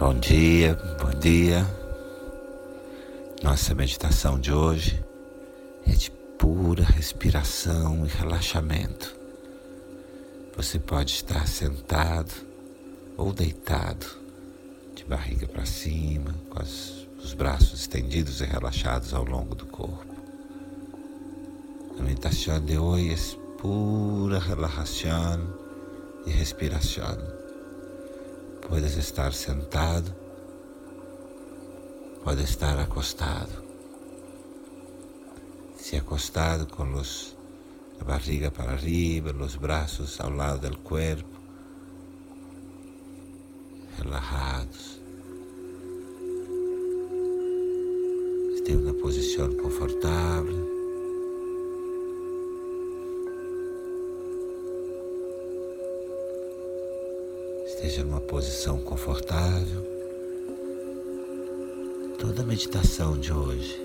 Bom dia, bom dia. Nossa meditação de hoje é de pura respiração e relaxamento. Você pode estar sentado ou deitado, de barriga para cima, com os braços estendidos e relaxados ao longo do corpo. A meditação de hoje é pura relaxação e respiração. Puedes estar sentado, pode estar acostado. Se acostado com los, a barriga para arriba, os braços ao lado do corpo, relajados. Esteja na posição confortável. Posição confortável. Toda a meditação de hoje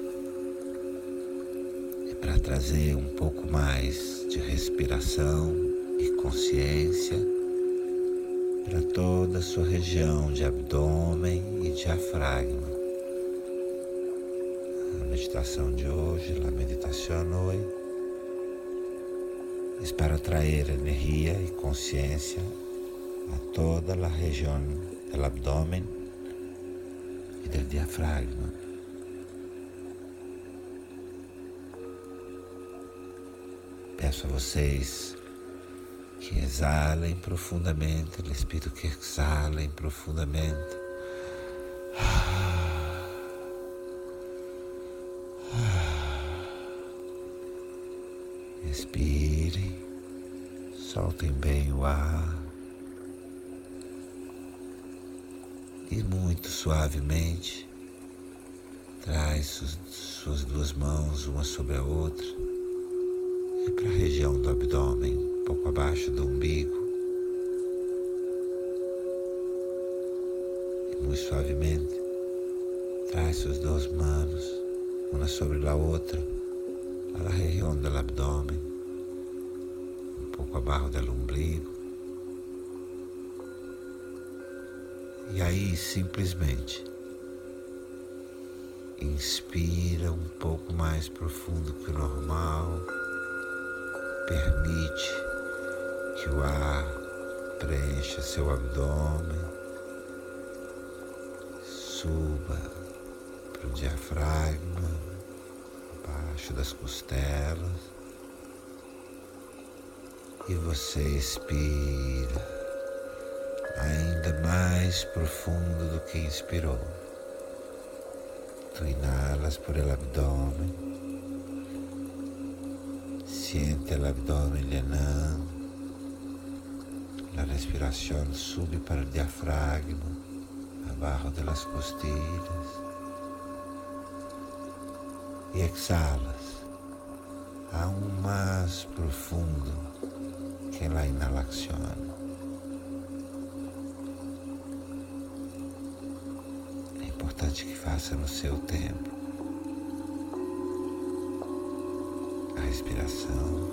é para trazer um pouco mais de respiração e consciência para toda a sua região de abdômen e diafragma. A meditação de hoje, a meditação hoje, é para trazer energia e consciência a toda la región del abdomen y del diafragma. Peço a vocês que exalem profundamente, o Espírito que exalem profundamente. Respirem, soltem bem o ar. E muito suavemente traz suas duas mãos uma sobre a outra e para a região do abdômen, um pouco abaixo do umbigo. E muito suavemente traz suas duas mãos uma sobre a outra para a região do abdômen, um pouco abaixo do umbigo. E aí simplesmente inspira um pouco mais profundo que o normal, permite que o ar preencha seu abdômen, suba para o diafragma, abaixo das costelas, e você expira ainda mais profundo do que inspirou. Tu inhalas por el abdômen, siente el abdômen llenando, a respiração sube para o diafragma, abaixo das costilhas, e exalas aún mais profundo que a inhalação. Que faça no seu tempo. A respiração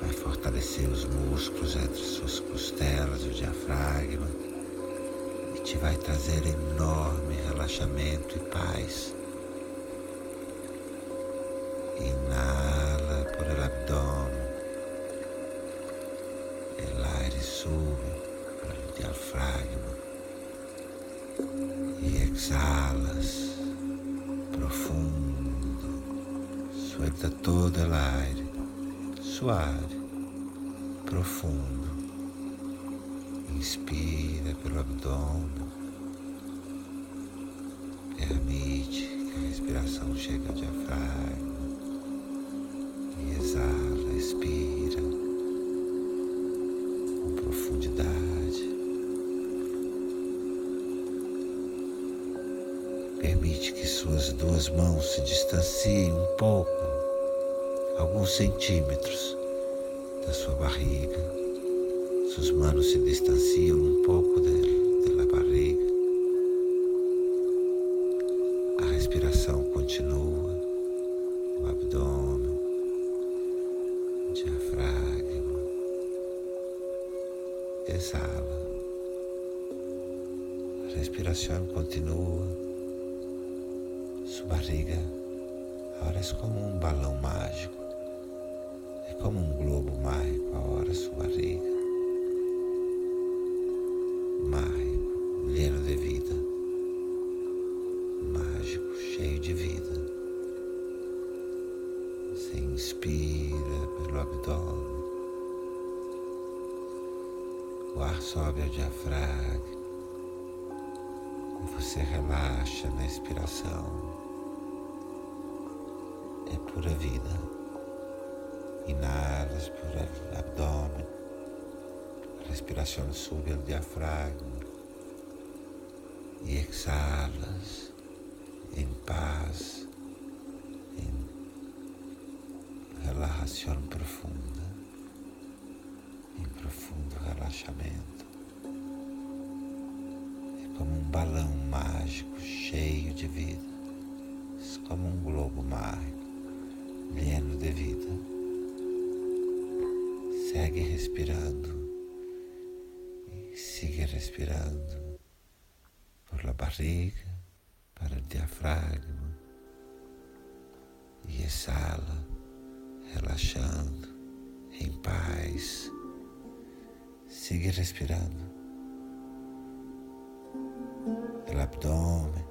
vai fortalecer os músculos entre suas costelas e o diafragma e te vai trazer enorme relaxamento e paz. Inala por el abdômen, el aire sube para o diafragma e exalas profundo, suelta todo o aire, suave, profundo. Inspira pelo abdômen, permite que a respiração chegue ao diafragma e exala, expira com profundidade. Suas duas mãos se distanciem um pouco, alguns centímetros da sua barriga. Suas mãos se distanciam um pouco da é como um balão mágico. É como um globo mágico agora sua barriga. Mágico, lleno de vida. Mágico, cheio de vida. Você inspira pelo abdômen. O ar sobe ao diafragma. Você relaxa na expiração. É pura vida. Inhalas por abdômen. A respiração sube ao diafragma. E exalas em paz, em relaxação profunda, em profundo relaxamento como um balão mágico cheio de vida, como um globo mágico Segue respirando siga respirando por la barriga para o diafragma e exala, relaxando, em paz. Siga respirando pelo abdômen,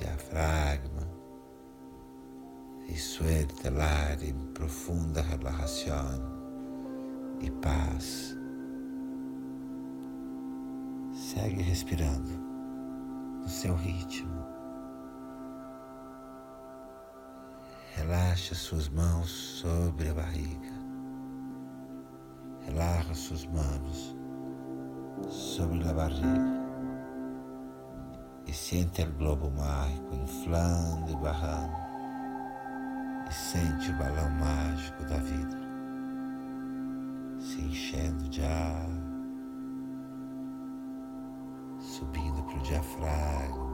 diafragma e suelta el em profunda relaxação e paz. Segue respirando no seu ritmo. Relaxa suas mãos sobre a barriga. Relaxa suas mãos sobre a barriga e sente o globo mágico inflando e barrando e sente o balão mágico da vida se enchendo de ar, subindo para o diafragma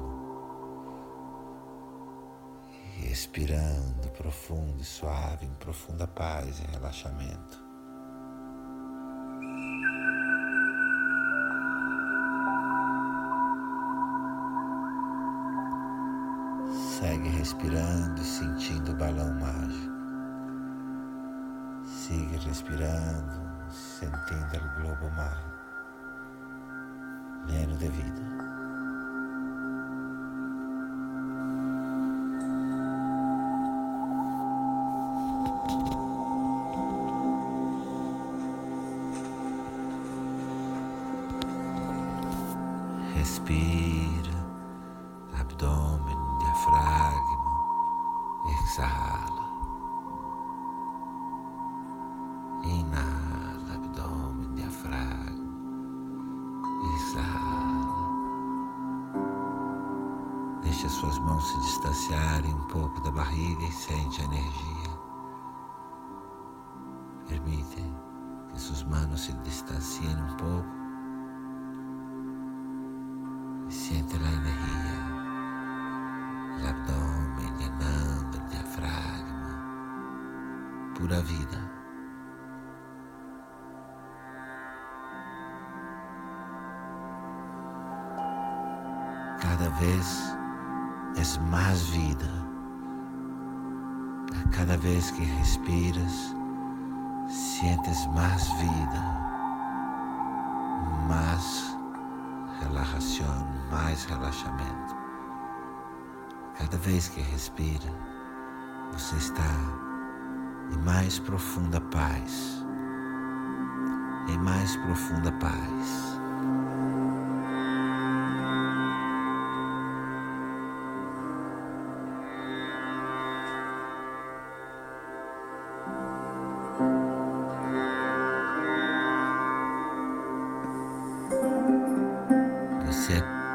expirando profundo e suave em profunda paz e relaxamento. Segue respirando e sentindo o balão mágico. Siga respirando, sentindo o globo mágico, lleno de vida. Respira, abdômen diafragma, exala. Suas mãos se distanciarem um pouco da barriga e sente a energia. Permite que suas mãos se distanciem um pouco e siente a energia. el abdomen llenando el diafragma, pura vida. Cada vez es más vida. Cada vez que respiras, sientes más vida, más relajación, mais relaxamento. Cada vez que respira, você está em mais profunda paz, em mais profunda paz.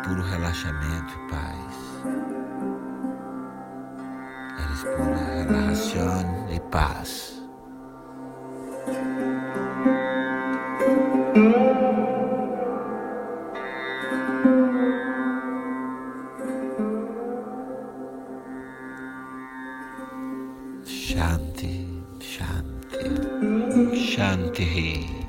Puro relaxamento e paz. pura relajación y paz. Shanti, Shanti, Shanti.